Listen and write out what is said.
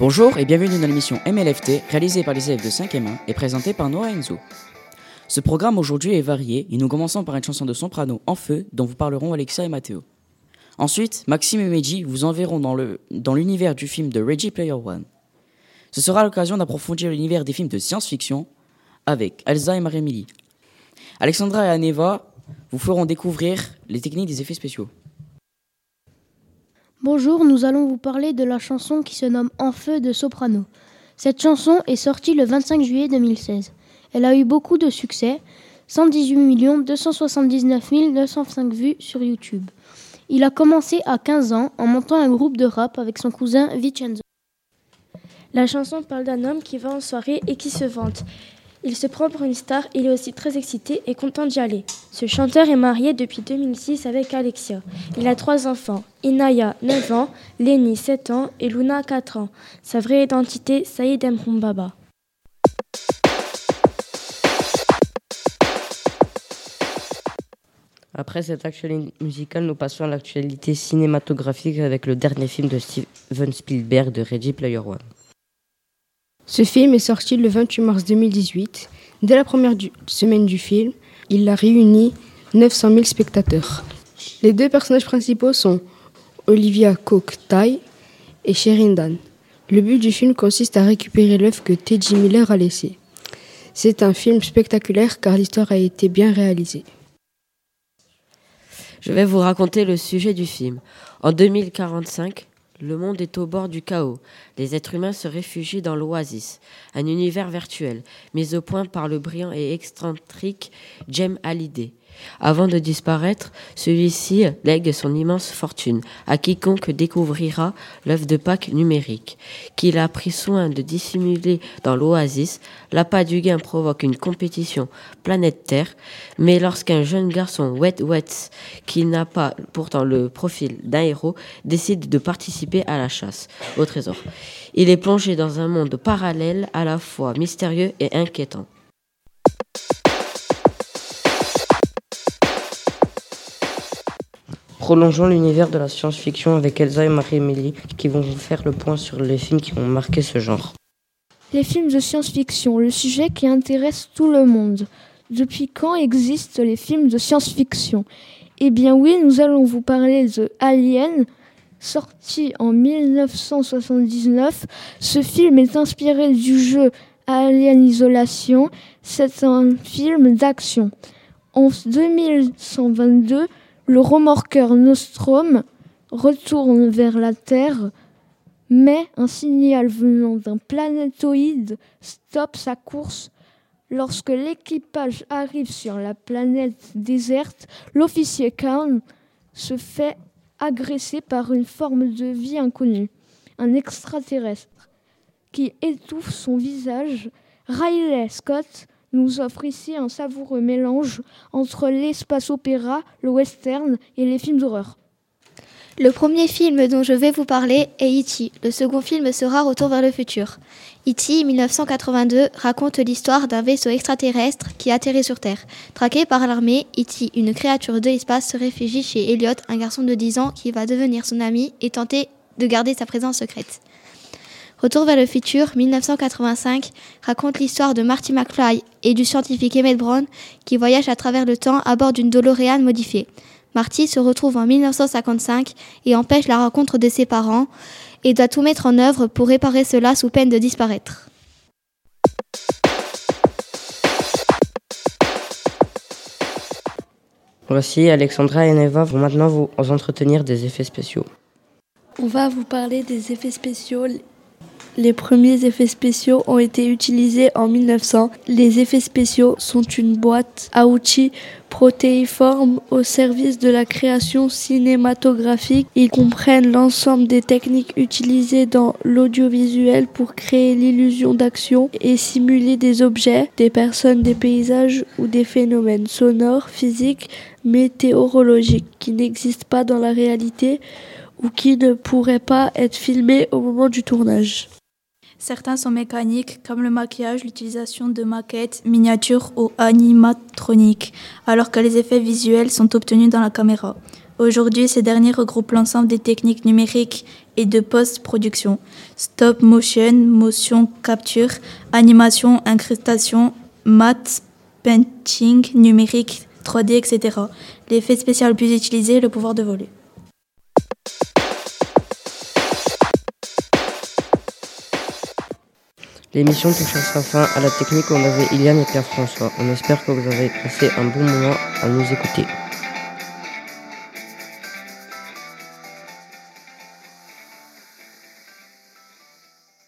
Bonjour et bienvenue dans l'émission MLFT réalisée par les élèves de 5e 1 et présentée par Noah Enzo. Ce programme aujourd'hui est varié et nous commençons par une chanson de Soprano en feu dont vous parleront Alexa et Matteo. Ensuite, Maxime et Meiji vous enverront dans, le, dans l'univers du film de Reggie Player One. Ce sera l'occasion d'approfondir l'univers des films de science-fiction avec Elsa et Marie-Émilie. Alexandra et Aneva vous feront découvrir les techniques des effets spéciaux. Bonjour, nous allons vous parler de la chanson qui se nomme En feu de Soprano. Cette chanson est sortie le 25 juillet 2016. Elle a eu beaucoup de succès, 118 279 905 vues sur YouTube. Il a commencé à 15 ans en montant un groupe de rap avec son cousin Vincenzo. La chanson parle d'un homme qui va en soirée et qui se vante. Il se prend pour une star, il est aussi très excité et content d'y aller. Ce chanteur est marié depuis 2006 avec Alexia. Il a trois enfants, Inaya, 9 ans, Lenny, 7 ans et Luna, 4 ans. Sa vraie identité, Saïd Mbaba. Après cette actualité musicale, nous passons à l'actualité cinématographique avec le dernier film de Steven Spielberg de Reggie Player One. Ce film est sorti le 28 mars 2018. Dès la première semaine du film, il a réuni 900 000 spectateurs. Les deux personnages principaux sont Olivia Cook-Tai et Sheridan. Le but du film consiste à récupérer l'œuvre que Teddy Miller a laissée. C'est un film spectaculaire car l'histoire a été bien réalisée. Je vais vous raconter le sujet du film. En 2045, le monde est au bord du chaos. Les êtres humains se réfugient dans l'oasis, un univers virtuel, mis au point par le brillant et excentrique Jem Hallyday. Avant de disparaître, celui-ci lègue son immense fortune à quiconque découvrira l'œuvre de Pâques numérique. Qu'il a pris soin de dissimuler dans l'oasis, l'appât du gain provoque une compétition planète Terre, mais lorsqu'un jeune garçon wet wet, qui n'a pas pourtant le profil d'un héros, décide de participer à la chasse au trésor, il est plongé dans un monde parallèle à la fois mystérieux et inquiétant. Prolongeons l'univers de la science-fiction avec Elsa et Marie-Émilie qui vont vous faire le point sur les films qui ont marqué ce genre. Les films de science-fiction, le sujet qui intéresse tout le monde. Depuis quand existent les films de science-fiction? Eh bien oui, nous allons vous parler de Alien, sorti en 1979. Ce film est inspiré du jeu Alien Isolation. C'est un film d'action. En 2122, le remorqueur Nostrom retourne vers la Terre, mais un signal venant d'un planétoïde stoppe sa course. Lorsque l'équipage arrive sur la planète déserte, l'officier Khan se fait agresser par une forme de vie inconnue, un extraterrestre, qui étouffe son visage. Riley Scott nous offre ici un savoureux mélange entre l'espace opéra, le western et les films d'horreur. Le premier film dont je vais vous parler est E.T. Le second film sera Retour vers le futur. E.T. 1982 raconte l'histoire d'un vaisseau extraterrestre qui atterrit sur Terre. Traqué par l'armée, E.T., une créature de l'espace, se réfugie chez Elliot, un garçon de 10 ans qui va devenir son ami et tenter de garder sa présence secrète. Retour vers le futur 1985 raconte l'histoire de Marty McFly et du scientifique Emmett Brown qui voyagent à travers le temps à bord d'une DeLorean modifiée. Marty se retrouve en 1955 et empêche la rencontre de ses parents et doit tout mettre en œuvre pour réparer cela sous peine de disparaître. Voici Alexandra et Neva vont maintenant vous entretenir des effets spéciaux. On va vous parler des effets spéciaux les premiers effets spéciaux ont été utilisés en 1900. Les effets spéciaux sont une boîte à outils protéiforme au service de la création cinématographique. Ils comprennent l'ensemble des techniques utilisées dans l'audiovisuel pour créer l'illusion d'action et simuler des objets, des personnes, des paysages ou des phénomènes sonores, physiques, météorologiques qui n'existent pas dans la réalité ou qui ne pourraient pas être filmés au moment du tournage. Certains sont mécaniques, comme le maquillage, l'utilisation de maquettes, miniatures ou animatroniques, alors que les effets visuels sont obtenus dans la caméra. Aujourd'hui, ces derniers regroupent l'ensemble des techniques numériques et de post-production. Stop motion, motion capture, animation, incrustation, matte, painting, numérique, 3D, etc. L'effet spécial le plus utilisé est le pouvoir de voler. L'émission touche à sa fin. À la technique, on avait Iliane et Pierre-François. On espère que vous avez passé un bon moment à nous écouter.